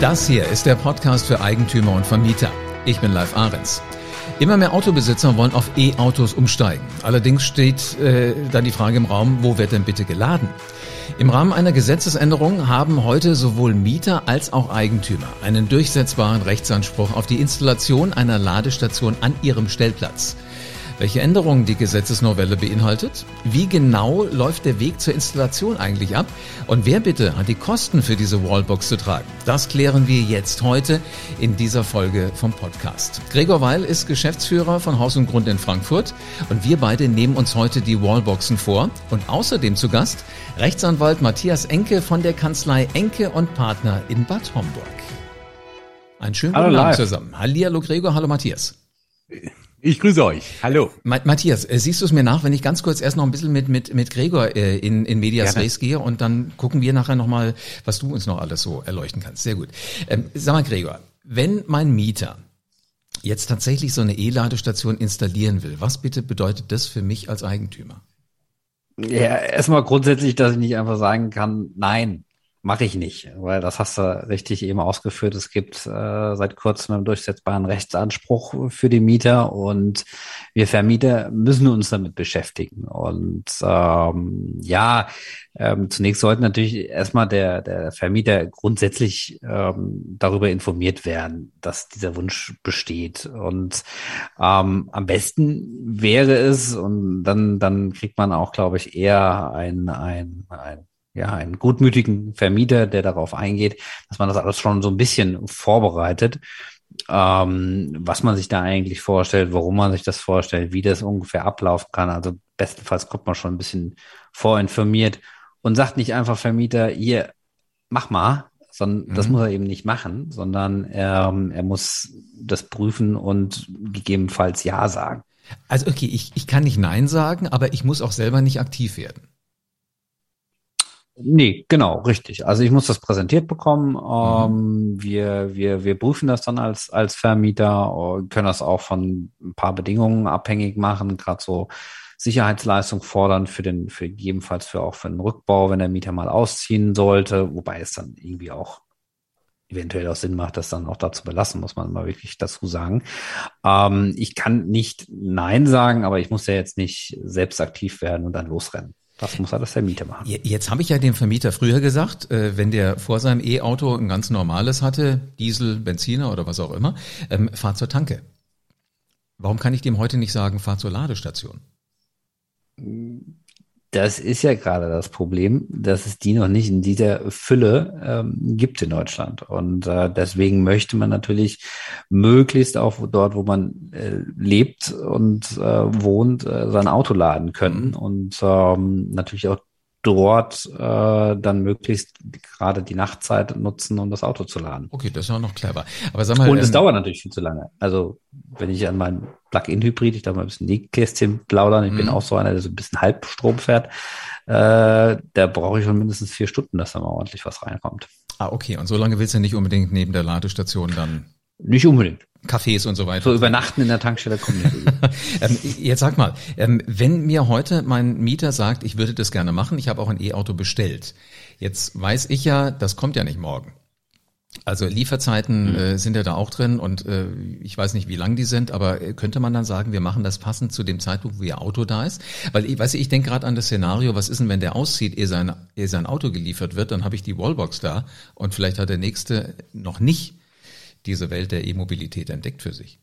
Das hier ist der Podcast für Eigentümer und Vermieter. Ich bin Live Ahrens. Immer mehr Autobesitzer wollen auf E-Autos umsteigen. Allerdings steht äh, dann die Frage im Raum, wo wird denn bitte geladen? Im Rahmen einer Gesetzesänderung haben heute sowohl Mieter als auch Eigentümer einen durchsetzbaren Rechtsanspruch auf die Installation einer Ladestation an ihrem Stellplatz. Welche Änderungen die Gesetzesnovelle beinhaltet? Wie genau läuft der Weg zur Installation eigentlich ab? Und wer bitte hat die Kosten für diese Wallbox zu tragen? Das klären wir jetzt heute in dieser Folge vom Podcast. Gregor Weil ist Geschäftsführer von Haus und Grund in Frankfurt und wir beide nehmen uns heute die Wallboxen vor und außerdem zu Gast Rechtsanwalt Matthias Enke von der Kanzlei Enke und Partner in Bad Homburg. Einen schönen guten Abend zusammen. Hallihallo Gregor, hallo Matthias. Ich grüße euch. Hallo. Matthias, äh, siehst du es mir nach, wenn ich ganz kurz erst noch ein bisschen mit, mit, mit Gregor äh, in, in Medias Res gehe und dann gucken wir nachher nochmal, was du uns noch alles so erleuchten kannst. Sehr gut. Ähm, sag mal, Gregor, wenn mein Mieter jetzt tatsächlich so eine E-Ladestation installieren will, was bitte bedeutet das für mich als Eigentümer? Ja, erstmal grundsätzlich, dass ich nicht einfach sagen kann, nein, Mache ich nicht, weil das hast du richtig eben ausgeführt. Es gibt äh, seit kurzem einen durchsetzbaren Rechtsanspruch für die Mieter und wir Vermieter müssen uns damit beschäftigen. Und ähm, ja, ähm, zunächst sollte natürlich erstmal der, der Vermieter grundsätzlich ähm, darüber informiert werden, dass dieser Wunsch besteht. Und ähm, am besten wäre es, und dann, dann kriegt man auch, glaube ich, eher ein, ein, ein ja, einen gutmütigen Vermieter, der darauf eingeht, dass man das alles schon so ein bisschen vorbereitet, ähm, was man sich da eigentlich vorstellt, warum man sich das vorstellt, wie das ungefähr ablaufen kann. Also bestenfalls kommt man schon ein bisschen vorinformiert und sagt nicht einfach Vermieter, hier, mach mal, sondern mhm. das muss er eben nicht machen, sondern ähm, er muss das prüfen und gegebenenfalls Ja sagen. Also okay, ich, ich kann nicht Nein sagen, aber ich muss auch selber nicht aktiv werden. Nee, genau, richtig. Also ich muss das präsentiert bekommen. Mhm. Ähm, wir, wir, wir prüfen das dann als, als Vermieter, können das auch von ein paar Bedingungen abhängig machen, gerade so Sicherheitsleistung fordern für den, für gegebenenfalls für auch für den Rückbau, wenn der Mieter mal ausziehen sollte, wobei es dann irgendwie auch eventuell auch Sinn macht, das dann auch dazu belassen, muss man mal wirklich dazu sagen. Ähm, ich kann nicht Nein sagen, aber ich muss ja jetzt nicht selbst aktiv werden und dann losrennen. Das muss alles der Mieter machen. Jetzt habe ich ja dem Vermieter früher gesagt, äh, wenn der vor seinem E-Auto ein ganz normales hatte, Diesel, Benziner oder was auch immer, ähm, fahr zur Tanke. Warum kann ich dem heute nicht sagen, fahr zur Ladestation? Das ist ja gerade das Problem, dass es die noch nicht in dieser Fülle ähm, gibt in Deutschland. Und äh, deswegen möchte man natürlich möglichst auch dort, wo man äh, lebt und äh, wohnt, äh, sein Auto laden können. Und ähm, natürlich auch dort äh, dann möglichst gerade die Nachtzeit nutzen, um das Auto zu laden. Okay, das ist auch noch clever. Aber sag mal, und es ähm, dauert natürlich viel zu lange. Also wenn ich an meinen Plug-in-Hybrid, ich darf mal ein bisschen Nähkästchen plaudern, ich bin mhm. auch so einer, der so ein bisschen Halbstrom fährt, äh, da brauche ich schon mindestens vier Stunden, dass da mal ordentlich was reinkommt. Ah, okay. Und so lange willst du nicht unbedingt neben der Ladestation dann nicht unbedingt. Cafés und so weiter. So übernachten in der Tankstelle kommen nicht. ähm, jetzt sag mal, ähm, wenn mir heute mein Mieter sagt, ich würde das gerne machen, ich habe auch ein E-Auto bestellt. Jetzt weiß ich ja, das kommt ja nicht morgen. Also Lieferzeiten mhm. äh, sind ja da auch drin und äh, ich weiß nicht, wie lang die sind, aber äh, könnte man dann sagen, wir machen das passend zu dem Zeitpunkt, wo Ihr Auto da ist? Weil ich weiß, ich denke gerade an das Szenario, was ist denn, wenn der auszieht, ehe sein, ehe sein Auto geliefert wird, dann habe ich die Wallbox da und vielleicht hat der nächste noch nicht diese Welt der E-Mobilität entdeckt für sich.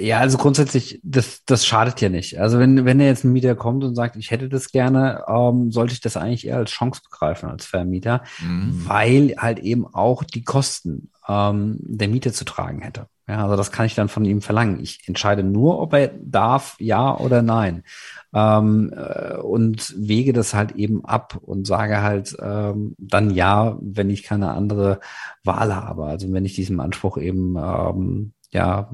Ja, also grundsätzlich, das, das schadet ja nicht. Also wenn, wenn jetzt ein Mieter kommt und sagt, ich hätte das gerne, ähm, sollte ich das eigentlich eher als Chance begreifen als Vermieter, mhm. weil halt eben auch die Kosten ähm, der Miete zu tragen hätte. Ja, also das kann ich dann von ihm verlangen. Ich entscheide nur, ob er darf, ja oder nein. Ähm, äh, und wege das halt eben ab und sage halt ähm, dann ja, wenn ich keine andere Wahl habe. Also wenn ich diesem Anspruch eben ähm, ja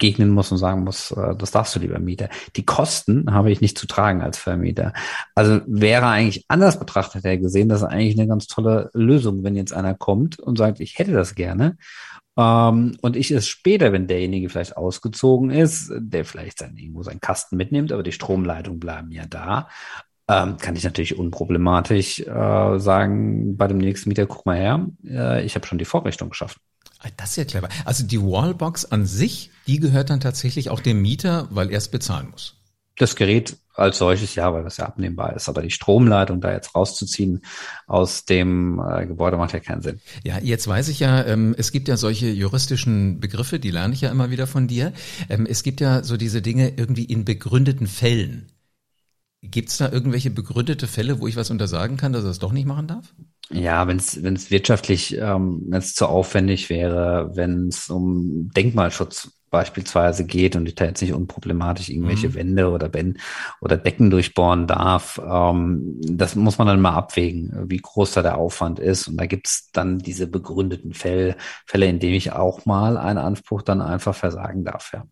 begegnen muss und sagen muss, äh, das darfst du lieber Mieter. Die Kosten habe ich nicht zu tragen als Vermieter. Also wäre eigentlich anders betrachtet er gesehen, das ist eigentlich eine ganz tolle Lösung, wenn jetzt einer kommt und sagt, ich hätte das gerne ähm, und ich es später, wenn derjenige vielleicht ausgezogen ist, der vielleicht sein, irgendwo seinen Kasten mitnimmt, aber die Stromleitungen bleiben ja da, ähm, kann ich natürlich unproblematisch äh, sagen, bei dem nächsten Mieter, guck mal her, äh, ich habe schon die Vorrichtung geschaffen. Ah, das ist ja clever. Also die Wallbox an sich, die gehört dann tatsächlich auch dem Mieter, weil er es bezahlen muss. Das Gerät als solches ja, weil das ja abnehmbar ist. Aber die Stromleitung da jetzt rauszuziehen aus dem äh, Gebäude macht ja keinen Sinn. Ja, jetzt weiß ich ja, ähm, es gibt ja solche juristischen Begriffe, die lerne ich ja immer wieder von dir. Ähm, es gibt ja so diese Dinge irgendwie in begründeten Fällen. Gibt es da irgendwelche begründete Fälle, wo ich was untersagen kann, dass er es doch nicht machen darf? Ja, wenn es wenn es wirtschaftlich, ähm, wenn es zu aufwendig wäre, wenn es um Denkmalschutz beispielsweise geht und ich da jetzt nicht unproblematisch irgendwelche mhm. Wände oder Ben oder Decken durchbohren darf. Ähm, das muss man dann mal abwägen, wie groß da der Aufwand ist. Und da gibt's dann diese begründeten Fälle, Fälle, in denen ich auch mal einen Anspruch dann einfach versagen darf. Ja.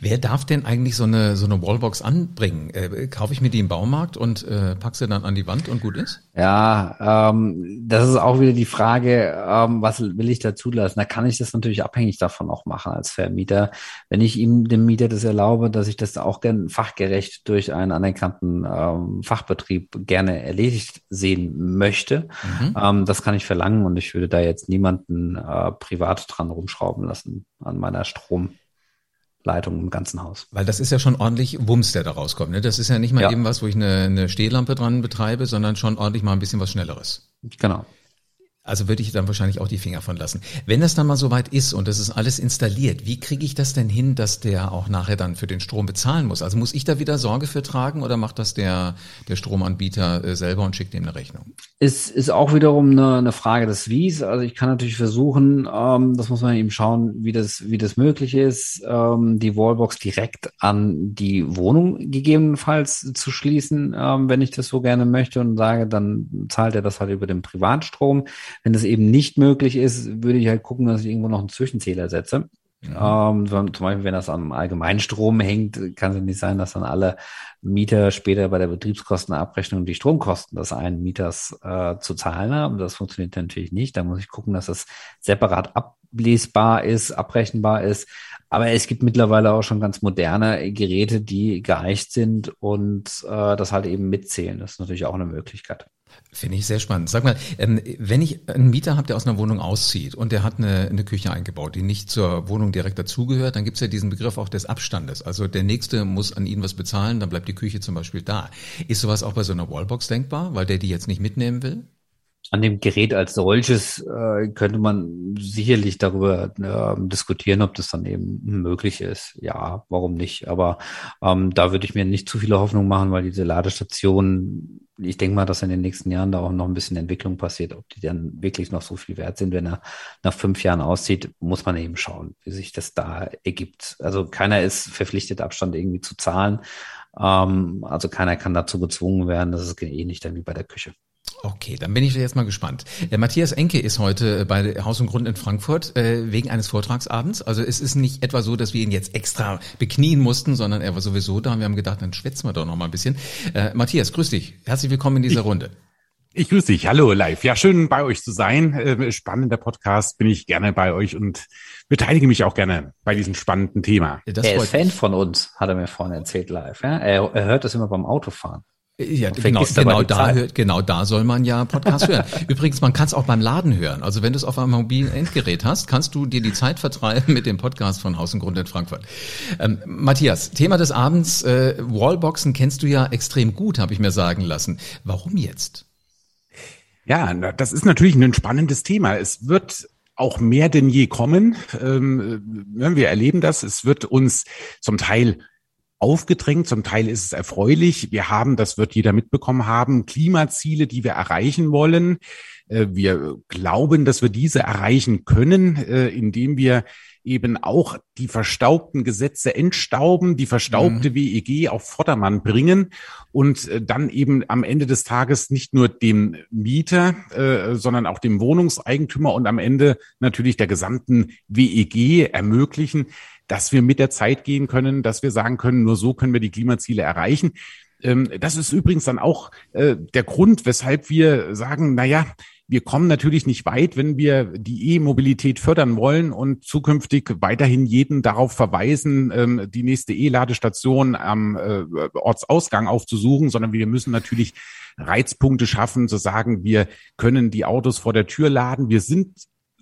Wer darf denn eigentlich so eine, so eine Wallbox anbringen? Äh, kaufe ich mir die im Baumarkt und äh, pack sie dann an die Wand und gut ist? Ja, ähm, das ist auch wieder die Frage, ähm, was will ich da zulassen? Da kann ich das natürlich abhängig davon auch machen als Vermieter. Wenn ich ihm, dem Mieter das erlaube, dass ich das auch gern fachgerecht durch einen anerkannten ähm, Fachbetrieb gerne erledigt sehen möchte, mhm. ähm, das kann ich verlangen und ich würde da jetzt niemanden äh, privat dran rumschrauben lassen an meiner Strom. Leitung im ganzen Haus. Weil das ist ja schon ordentlich Wumms, der da rauskommt. Ne? Das ist ja nicht mal ja. eben was, wo ich eine, eine Stehlampe dran betreibe, sondern schon ordentlich mal ein bisschen was Schnelleres. Genau. Also würde ich dann wahrscheinlich auch die Finger von lassen. Wenn das dann mal soweit ist und das ist alles installiert, wie kriege ich das denn hin, dass der auch nachher dann für den Strom bezahlen muss? Also muss ich da wieder Sorge für tragen oder macht das der, der Stromanbieter äh, selber und schickt ihm eine Rechnung? Ist, ist auch wiederum eine, eine Frage des Wies. Also ich kann natürlich versuchen, ähm, das muss man eben schauen, wie das, wie das möglich ist, ähm, die Wallbox direkt an die Wohnung gegebenenfalls zu schließen, ähm, wenn ich das so gerne möchte und sage, dann zahlt er das halt über den Privatstrom. Wenn das eben nicht möglich ist, würde ich halt gucken, dass ich irgendwo noch einen Zwischenzähler setze. Ja. Ähm, zum Beispiel, wenn das am Allgemeinstrom hängt, kann es nicht sein, dass dann alle Mieter später bei der Betriebskostenabrechnung die Stromkosten des einen Mieters äh, zu zahlen haben. Das funktioniert natürlich nicht. Da muss ich gucken, dass das separat ablesbar ist, abrechenbar ist. Aber es gibt mittlerweile auch schon ganz moderne Geräte, die geeicht sind und äh, das halt eben mitzählen. Das ist natürlich auch eine Möglichkeit. Finde ich sehr spannend. Sag mal, ähm, wenn ich einen Mieter habe, der aus einer Wohnung auszieht und der hat eine, eine Küche eingebaut, die nicht zur Wohnung direkt dazugehört, dann gibt es ja diesen Begriff auch des Abstandes. Also der Nächste muss an ihn was bezahlen, dann bleibt die Küche zum Beispiel da. Ist sowas auch bei so einer Wallbox denkbar, weil der die jetzt nicht mitnehmen will? An dem Gerät als solches äh, könnte man sicherlich darüber äh, diskutieren, ob das dann eben möglich ist. Ja, warum nicht? Aber ähm, da würde ich mir nicht zu viele Hoffnung machen, weil diese Ladestationen, ich denke mal, dass in den nächsten Jahren da auch noch ein bisschen Entwicklung passiert. Ob die dann wirklich noch so viel wert sind, wenn er nach fünf Jahren aussieht, muss man eben schauen, wie sich das da ergibt. Also keiner ist verpflichtet, Abstand irgendwie zu zahlen. Ähm, also keiner kann dazu gezwungen werden. Das ist ähnlich dann wie bei der Küche. Okay, dann bin ich jetzt mal gespannt. Der Matthias Enke ist heute bei Haus und Grund in Frankfurt äh, wegen eines Vortragsabends. Also es ist nicht etwa so, dass wir ihn jetzt extra beknien mussten, sondern er war sowieso da und wir haben gedacht, dann schwätzen wir doch noch mal ein bisschen. Äh, Matthias, grüß dich. Herzlich willkommen in dieser ich, Runde. Ich grüße dich. Hallo live. Ja, schön bei euch zu sein. Äh, spannender Podcast. Bin ich gerne bei euch und beteilige mich auch gerne bei diesem spannenden Thema. Das er ist Fan von uns, hat er mir vorhin erzählt live. Ja? Er, er hört das immer beim Autofahren. Ja, genau, genau da hört, genau da soll man ja Podcast hören. Übrigens, man kann es auch beim Laden hören. Also wenn du es auf einem mobilen Endgerät hast, kannst du dir die Zeit vertreiben mit dem Podcast von Haus und Grund in Frankfurt. Ähm, Matthias, Thema des Abends, äh, Wallboxen kennst du ja extrem gut, habe ich mir sagen lassen. Warum jetzt? Ja, das ist natürlich ein spannendes Thema. Es wird auch mehr denn je kommen. Ähm, wir erleben das. Es wird uns zum Teil aufgedrängt, zum Teil ist es erfreulich. Wir haben, das wird jeder mitbekommen haben, Klimaziele, die wir erreichen wollen. Äh, wir glauben, dass wir diese erreichen können, äh, indem wir eben auch die verstaubten Gesetze entstauben, die verstaubte mhm. WEG auf Vordermann bringen und äh, dann eben am Ende des Tages nicht nur dem Mieter, sondern auch dem Wohnungseigentümer und am Ende natürlich der gesamten WEG ermöglichen, dass wir mit der Zeit gehen können, dass wir sagen können, nur so können wir die Klimaziele erreichen. Ähm, das ist übrigens dann auch äh, der Grund, weshalb wir sagen, na ja, wir kommen natürlich nicht weit, wenn wir die E-Mobilität fördern wollen und zukünftig weiterhin jeden darauf verweisen, ähm, die nächste E-Ladestation am äh, Ortsausgang aufzusuchen, sondern wir müssen natürlich Reizpunkte schaffen, zu sagen, wir können die Autos vor der Tür laden. Wir sind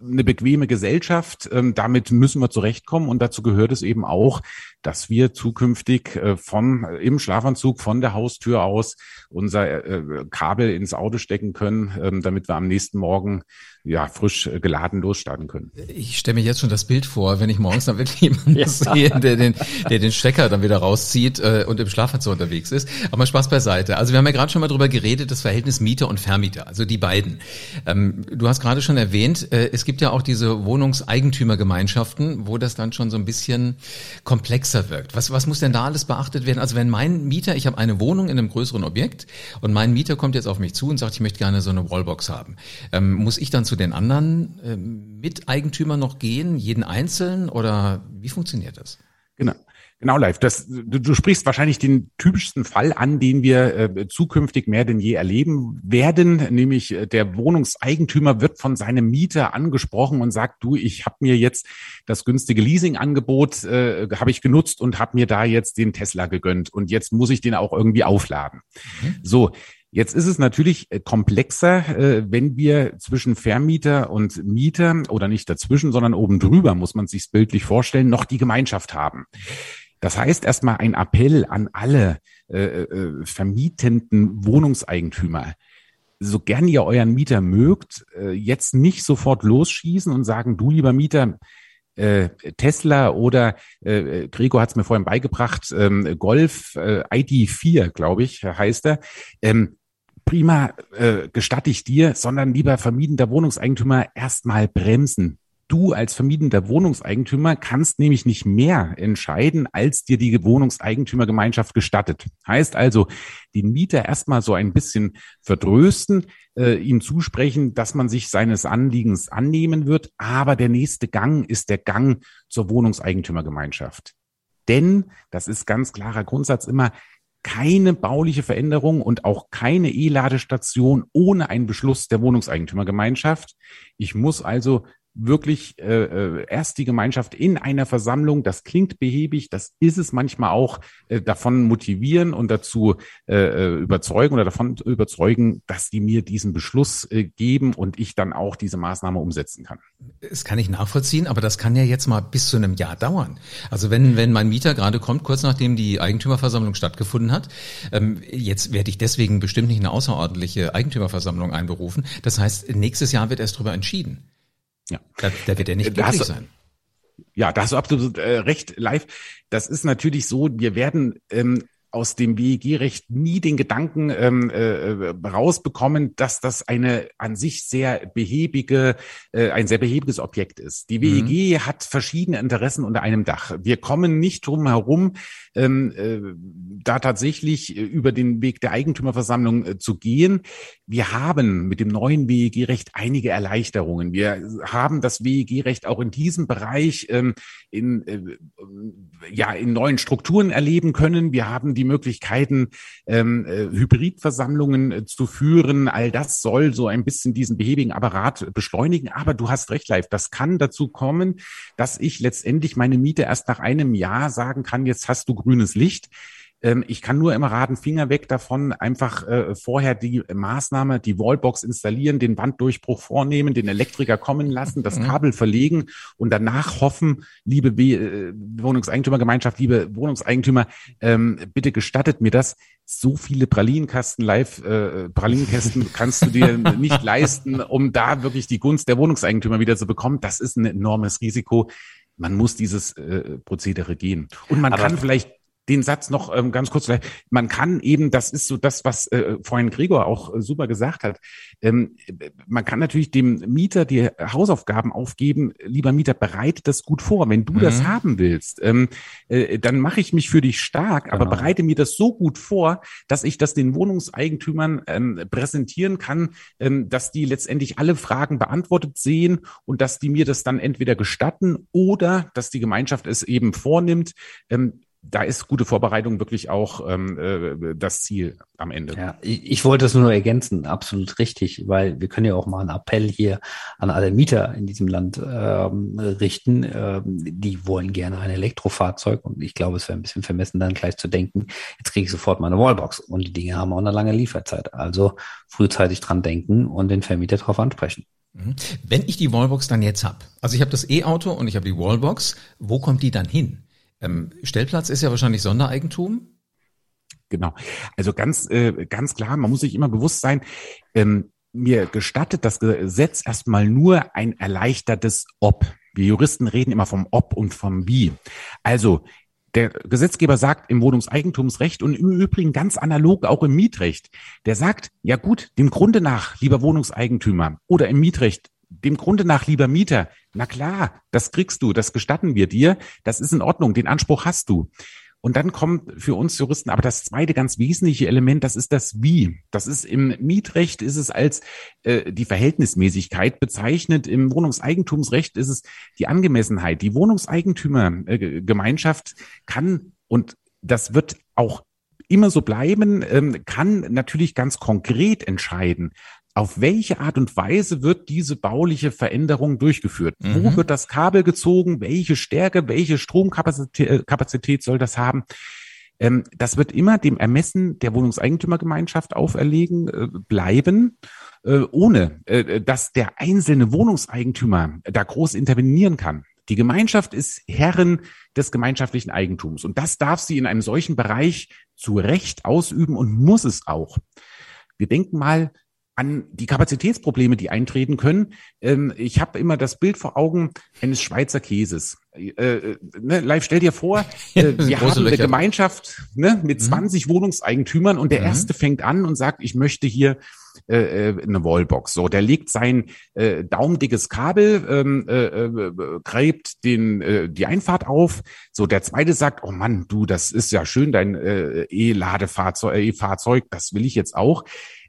eine bequeme Gesellschaft. Ähm, damit müssen wir zurechtkommen und dazu gehört es eben auch, dass wir zukünftig äh, von im Schlafanzug von der Haustür aus unser äh, Kabel ins Auto stecken können, ähm, damit wir am nächsten Morgen ja frisch äh, geladen losstarten können. Ich stelle mir jetzt schon das Bild vor, wenn ich morgens dann wirklich jemanden ja. sehe, der den, der den Stecker dann wieder rauszieht äh, und im Schlafanzug unterwegs ist. Aber Spaß beiseite. Also wir haben ja gerade schon mal drüber geredet, das Verhältnis Mieter und Vermieter, also die beiden. Ähm, du hast gerade schon erwähnt, äh, es gibt ja auch diese Wohnungseigentümergemeinschaften, wo das dann schon so ein bisschen komplexer wirkt. Was, was muss denn da alles beachtet werden? Also wenn mein Mieter, ich habe eine Wohnung in einem größeren Objekt und mein Mieter kommt jetzt auf mich zu und sagt, ich möchte gerne so eine Wallbox haben, ähm, muss ich dann zu den anderen äh, Miteigentümern noch gehen, jeden einzeln oder wie funktioniert das? Genau. Genau, live. Das, du, du sprichst wahrscheinlich den typischsten Fall an, den wir äh, zukünftig mehr denn je erleben werden, nämlich äh, der Wohnungseigentümer wird von seinem Mieter angesprochen und sagt, du, ich habe mir jetzt das günstige Leasingangebot äh, habe ich genutzt und habe mir da jetzt den Tesla gegönnt und jetzt muss ich den auch irgendwie aufladen. Mhm. So, Jetzt ist es natürlich äh, komplexer, äh, wenn wir zwischen Vermieter und Mieter oder nicht dazwischen, sondern oben drüber, muss man sich bildlich vorstellen, noch die Gemeinschaft haben. Das heißt erstmal ein Appell an alle äh, äh, vermietenden Wohnungseigentümer. So gern ihr euren Mieter mögt, äh, jetzt nicht sofort losschießen und sagen, du lieber Mieter, äh, Tesla oder äh, Gregor hat es mir vorhin beigebracht, ähm, Golf äh, ID4, glaube ich, heißt er. Ähm, prima, äh, gestatte ich dir, sondern lieber vermiedender Wohnungseigentümer erstmal bremsen. Du als vermiedender Wohnungseigentümer kannst nämlich nicht mehr entscheiden, als dir die Wohnungseigentümergemeinschaft gestattet. Heißt also, den Mieter erstmal so ein bisschen verdrösten, äh, ihm zusprechen, dass man sich seines Anliegens annehmen wird, aber der nächste Gang ist der Gang zur Wohnungseigentümergemeinschaft. Denn, das ist ganz klarer Grundsatz immer, keine bauliche Veränderung und auch keine E-Ladestation ohne einen Beschluss der Wohnungseigentümergemeinschaft. Ich muss also wirklich äh, äh, erst die Gemeinschaft in einer Versammlung, das klingt behäbig, das ist es manchmal auch, äh, davon motivieren und dazu äh, äh, überzeugen oder davon überzeugen, dass die mir diesen Beschluss äh, geben und ich dann auch diese Maßnahme umsetzen kann. Das kann ich nachvollziehen, aber das kann ja jetzt mal bis zu einem Jahr dauern. Also wenn, wenn mein Mieter gerade kommt, kurz nachdem die Eigentümerversammlung stattgefunden hat, ähm, jetzt werde ich deswegen bestimmt nicht eine außerordentliche Eigentümerversammlung einberufen. Das heißt, nächstes Jahr wird erst darüber entschieden. Ja. Da, da wird er nicht glücklich sein. Ja, da hast du absolut äh, recht, live. Das ist natürlich so, wir werden ähm, aus dem WEG-Recht nie den Gedanken ähm, äh, rausbekommen, dass das eine an sich sehr behäbige, äh, ein sehr behäbiges Objekt ist. Die WEG mhm. hat verschiedene Interessen unter einem Dach. Wir kommen nicht drum herum, ähm, äh, da tatsächlich über den Weg der Eigentümerversammlung äh, zu gehen. Wir haben mit dem neuen WEG-Recht einige Erleichterungen. Wir haben das WEG-Recht auch in diesem Bereich ähm, in, äh, ja, in neuen Strukturen erleben können. Wir haben die die Möglichkeiten, ähm, äh, Hybridversammlungen äh, zu führen. All das soll so ein bisschen diesen behäbigen Apparat beschleunigen. Aber du hast recht, Live. Das kann dazu kommen, dass ich letztendlich meine Miete erst nach einem Jahr sagen kann, jetzt hast du grünes Licht. Ähm, ich kann nur immer raten, Finger weg davon, einfach äh, vorher die Maßnahme, die Wallbox installieren, den Wanddurchbruch vornehmen, den Elektriker kommen lassen, das mhm. Kabel verlegen und danach hoffen, liebe äh, Wohnungseigentümergemeinschaft, liebe Wohnungseigentümer, ähm, bitte gestattet mir das. So viele Pralinenkasten live, äh, Pralinenkästen kannst du dir nicht leisten, um da wirklich die Gunst der Wohnungseigentümer wieder zu bekommen. Das ist ein enormes Risiko man muss dieses äh, Prozedere gehen. Und man Aber kann vielleicht den Satz noch ähm, ganz kurz. Man kann eben, das ist so das, was äh, vorhin Gregor auch äh, super gesagt hat. Ähm, man kann natürlich dem Mieter die Hausaufgaben aufgeben. Lieber Mieter, bereite das gut vor. Wenn du mhm. das haben willst, ähm, äh, dann mache ich mich für dich stark, genau. aber bereite mir das so gut vor, dass ich das den Wohnungseigentümern ähm, präsentieren kann, ähm, dass die letztendlich alle Fragen beantwortet sehen und dass die mir das dann entweder gestatten oder dass die Gemeinschaft es eben vornimmt. Ähm, da ist gute Vorbereitung wirklich auch ähm, äh, das Ziel am Ende. Ja, ich, ich wollte es nur ergänzen, absolut richtig, weil wir können ja auch mal einen Appell hier an alle Mieter in diesem Land ähm, richten. Ähm, die wollen gerne ein Elektrofahrzeug und ich glaube, es wäre ein bisschen vermessen, dann gleich zu denken, jetzt kriege ich sofort meine Wallbox und die Dinge haben auch eine lange Lieferzeit. Also frühzeitig dran denken und den Vermieter darauf ansprechen. Mhm. Wenn ich die Wallbox dann jetzt hab, also ich habe das E-Auto und ich habe die Wallbox, wo kommt die dann hin? Ähm, Stellplatz ist ja wahrscheinlich Sondereigentum. Genau. Also ganz, äh, ganz klar, man muss sich immer bewusst sein, ähm, mir gestattet das Gesetz erstmal nur ein erleichtertes Ob. Wir Juristen reden immer vom Ob und vom Wie. Also der Gesetzgeber sagt im Wohnungseigentumsrecht und im Übrigen ganz analog auch im Mietrecht, der sagt, ja gut, dem Grunde nach, lieber Wohnungseigentümer oder im Mietrecht, dem Grunde nach, lieber Mieter, na klar, das kriegst du, das gestatten wir dir, das ist in Ordnung, den Anspruch hast du. Und dann kommt für uns Juristen aber das zweite ganz wesentliche Element, das ist das Wie. Das ist im Mietrecht ist es als äh, die Verhältnismäßigkeit bezeichnet. Im Wohnungseigentumsrecht ist es die Angemessenheit. Die Wohnungseigentümergemeinschaft kann und das wird auch immer so bleiben, ähm, kann natürlich ganz konkret entscheiden, auf welche Art und Weise wird diese bauliche Veränderung durchgeführt? Mhm. Wo wird das Kabel gezogen? Welche Stärke, welche Stromkapazität äh, soll das haben? Ähm, das wird immer dem Ermessen der Wohnungseigentümergemeinschaft auferlegen äh, bleiben, äh, ohne äh, dass der einzelne Wohnungseigentümer da groß intervenieren kann. Die Gemeinschaft ist Herrin des gemeinschaftlichen Eigentums und das darf sie in einem solchen Bereich zu Recht ausüben und muss es auch. Wir denken mal an die Kapazitätsprobleme, die eintreten können. Ähm, ich habe immer das Bild vor Augen eines Schweizer Käses. Äh, äh ne, live, stell dir vor, äh, wir haben eine Gemeinschaft ne, mit 20 mhm. Wohnungseigentümern und der mhm. erste fängt an und sagt, ich möchte hier äh, äh, eine Wallbox. So, der legt sein äh, daumendickes Kabel, ähm, äh, äh, gräbt den äh, die Einfahrt auf. So, der zweite sagt, oh Mann, du, das ist ja schön, dein äh, E-Ladefahrzeug, E-Fahrzeug, das will ich jetzt auch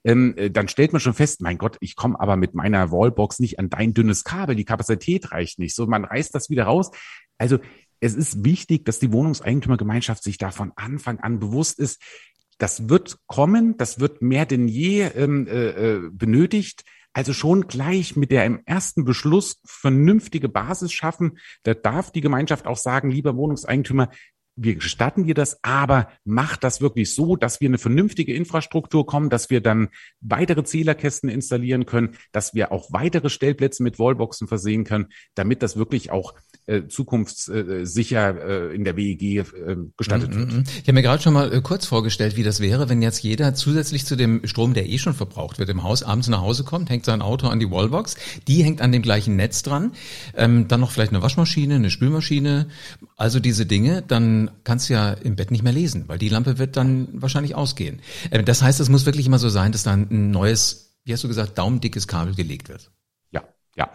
ähm, äh, dann stellt man schon fest, mein Gott, ich komme aber mit meiner Wallbox nicht an dein dünnes Kabel, die Kapazität reicht nicht. So, man reißt das wieder raus. Also es ist wichtig, dass die Wohnungseigentümergemeinschaft sich da von Anfang an bewusst ist, das wird kommen, das wird mehr denn je ähm, äh, äh benötigt. Also schon gleich mit der im ersten Beschluss vernünftige Basis schaffen. Da darf die Gemeinschaft auch sagen, lieber Wohnungseigentümer, wir gestatten dir das, aber macht das wirklich so, dass wir eine vernünftige Infrastruktur kommen, dass wir dann weitere Zählerkästen installieren können, dass wir auch weitere Stellplätze mit Wallboxen versehen können, damit das wirklich auch äh, zukunftssicher äh, in der WEG äh, gestattet mm -hmm. wird. Mhm. Ich habe mir gerade schon mal äh, kurz vorgestellt, wie das wäre, wenn jetzt jeder zusätzlich zu dem Strom, der eh schon verbraucht wird, im Haus abends nach Hause kommt, hängt sein Auto an die Wallbox, die hängt an dem gleichen Netz dran, ähm, dann noch vielleicht eine Waschmaschine, eine Spülmaschine, also diese Dinge, dann kannst du ja im Bett nicht mehr lesen, weil die Lampe wird dann wahrscheinlich ausgehen. Äh, das heißt, es muss wirklich immer so sein, dass dann ein neues, wie hast du gesagt, daumendickes Kabel gelegt wird. Ja, ja.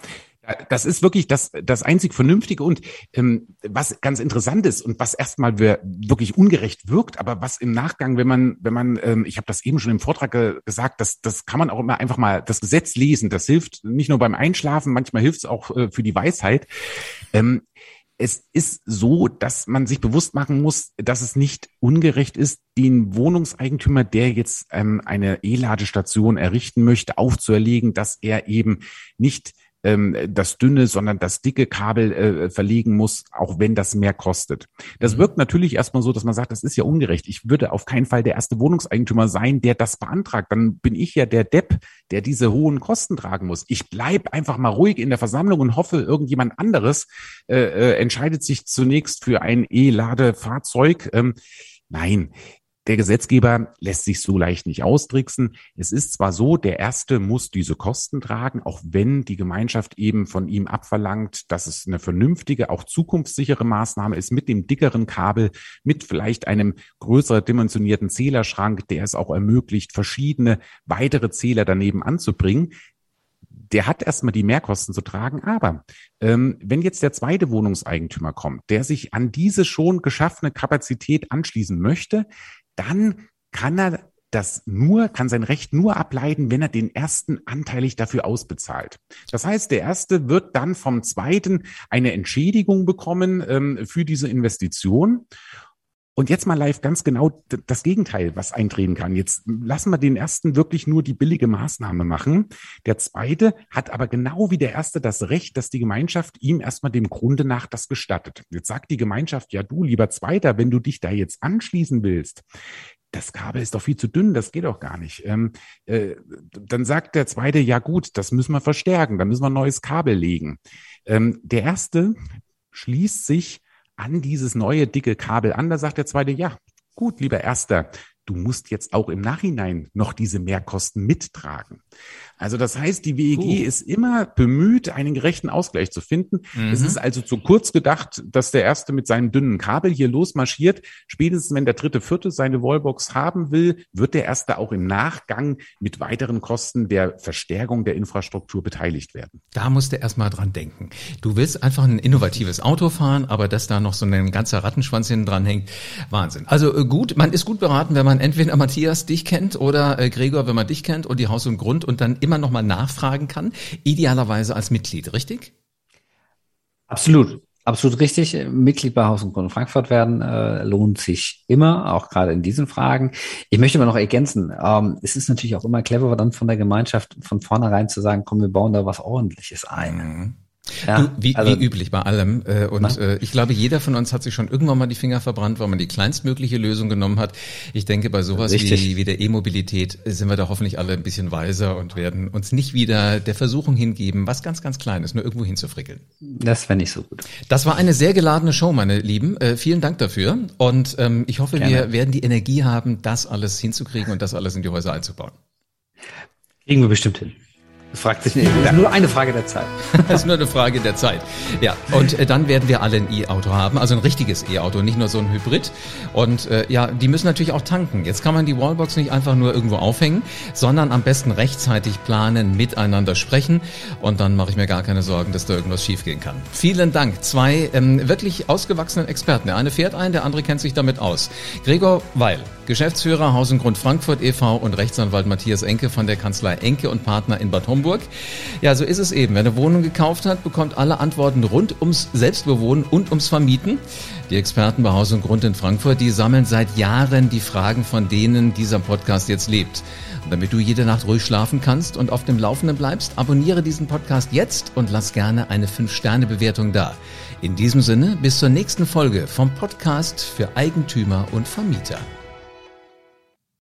Das ist wirklich das, das einzig Vernünftige und ähm, was ganz interessant ist und was erstmal wirklich ungerecht wirkt, aber was im Nachgang, wenn man, wenn man, ähm, ich habe das eben schon im Vortrag ge gesagt, das, das kann man auch immer einfach mal das Gesetz lesen. Das hilft nicht nur beim Einschlafen, manchmal hilft es auch äh, für die Weisheit. Ähm, es ist so, dass man sich bewusst machen muss, dass es nicht ungerecht ist, den Wohnungseigentümer, der jetzt ähm, eine E-Ladestation errichten möchte, aufzuerlegen, dass er eben nicht ähm, das dünne, sondern das dicke Kabel äh, verlegen muss, auch wenn das mehr kostet. Das mhm. wirkt natürlich erstmal so, dass man sagt, das ist ja ungerecht. Ich würde auf keinen Fall der erste Wohnungseigentümer sein, der das beantragt. Dann bin ich ja der Depp, der diese hohen Kosten tragen muss. Ich bleib einfach mal ruhig in der Versammlung und hoffe, irgendjemand anderes äh, äh, entscheidet sich zunächst für ein E-Ladefahrzeug. Ähm, Nein, der Gesetzgeber lässt sich so leicht nicht austricksen. Es ist zwar so, der Erste muss diese Kosten tragen, auch wenn die Gemeinschaft eben von ihm abverlangt, dass es eine vernünftige, auch zukunftssichere Maßnahme ist mit dem dickeren Kabel, mit vielleicht einem größer dimensionierten Zählerschrank, der es auch ermöglicht, verschiedene weitere Zähler daneben anzubringen der hat erstmal die Mehrkosten zu tragen. Aber ähm, wenn jetzt der zweite Wohnungseigentümer kommt, der sich an diese schon geschaffene Kapazität anschließen möchte, dann kann er das nur, kann sein Recht nur ableiten, wenn er den ersten anteilig dafür ausbezahlt. Das heißt, der erste wird dann vom zweiten eine Entschädigung bekommen ähm, für diese Investition. Und jetzt mal live ganz genau das Gegenteil, was eintreten kann. Jetzt lassen wir den ersten wirklich nur die billige Maßnahme machen. Der zweite hat aber genau wie der erste das Recht, dass die Gemeinschaft ihm erstmal dem Grunde nach das gestattet. Jetzt sagt die Gemeinschaft, ja du, lieber Zweiter, wenn du dich da jetzt anschließen willst, das Kabel ist doch viel zu dünn, das geht doch gar nicht. Ähm, äh, dann sagt der zweite, ja gut, das müssen wir verstärken, da müssen wir ein neues Kabel legen. Ähm, der erste schließt sich an dieses neue dicke Kabel an, da sagt der zweite, ja, gut, lieber Erster, du musst jetzt auch im Nachhinein noch diese Mehrkosten mittragen. Also das heißt, die WEG uh. ist immer bemüht, einen gerechten Ausgleich zu finden. Mhm. Es ist also zu kurz gedacht, dass der Erste mit seinem dünnen Kabel hier losmarschiert. Spätestens wenn der Dritte, Vierte seine Wallbox haben will, wird der Erste auch im Nachgang mit weiteren Kosten der Verstärkung der Infrastruktur beteiligt werden. Da musst du erstmal dran denken. Du willst einfach ein innovatives Auto fahren, aber dass da noch so ein ganzer Rattenschwanz hinten dran hängt, Wahnsinn. Also äh, gut, man ist gut beraten, wenn man entweder Matthias dich kennt oder äh, Gregor, wenn man dich kennt und die Haus und Grund und dann immer noch mal nachfragen kann, idealerweise als Mitglied, richtig? Absolut. Absolut richtig. Mitglied bei Haus und Grund Frankfurt werden äh, lohnt sich immer, auch gerade in diesen Fragen. Ich möchte mal noch ergänzen, ähm, es ist natürlich auch immer clever, dann von der Gemeinschaft von vornherein zu sagen, komm, wir bauen da was Ordentliches ein. Mhm. Ja, wie, also, wie üblich bei allem. Äh, und äh, ich glaube, jeder von uns hat sich schon irgendwann mal die Finger verbrannt, weil man die kleinstmögliche Lösung genommen hat. Ich denke, bei sowas wie, wie der E-Mobilität sind wir da hoffentlich alle ein bisschen weiser und werden uns nicht wieder der Versuchung hingeben, was ganz, ganz Kleines nur irgendwo hinzufrickeln. Das wäre nicht so gut. Das war eine sehr geladene Show, meine Lieben. Äh, vielen Dank dafür. Und ähm, ich hoffe, Gerne. wir werden die Energie haben, das alles hinzukriegen und das alles in die Häuser einzubauen. Kriegen wir bestimmt hin. Fragt sich nicht. Das ist nur eine Frage der Zeit. das ist nur eine Frage der Zeit. Ja, und äh, dann werden wir alle ein E-Auto haben, also ein richtiges E-Auto, nicht nur so ein Hybrid. Und äh, ja, die müssen natürlich auch tanken. Jetzt kann man die Wallbox nicht einfach nur irgendwo aufhängen, sondern am besten rechtzeitig planen, miteinander sprechen. Und dann mache ich mir gar keine Sorgen, dass da irgendwas schiefgehen kann. Vielen Dank. Zwei ähm, wirklich ausgewachsenen Experten. Der eine fährt ein, der andere kennt sich damit aus. Gregor Weil, Geschäftsführer Haus und Grund Frankfurt e.V. und Rechtsanwalt Matthias Enke von der Kanzlei Enke und Partner in Bad Homburg. Ja, so ist es eben. Wer eine Wohnung gekauft hat, bekommt alle Antworten rund ums Selbstbewohnen und ums Vermieten. Die Experten bei Haus und Grund in Frankfurt, die sammeln seit Jahren die Fragen, von denen dieser Podcast jetzt lebt. Und damit du jede Nacht ruhig schlafen kannst und auf dem Laufenden bleibst, abonniere diesen Podcast jetzt und lass gerne eine 5-Sterne-Bewertung da. In diesem Sinne, bis zur nächsten Folge vom Podcast für Eigentümer und Vermieter.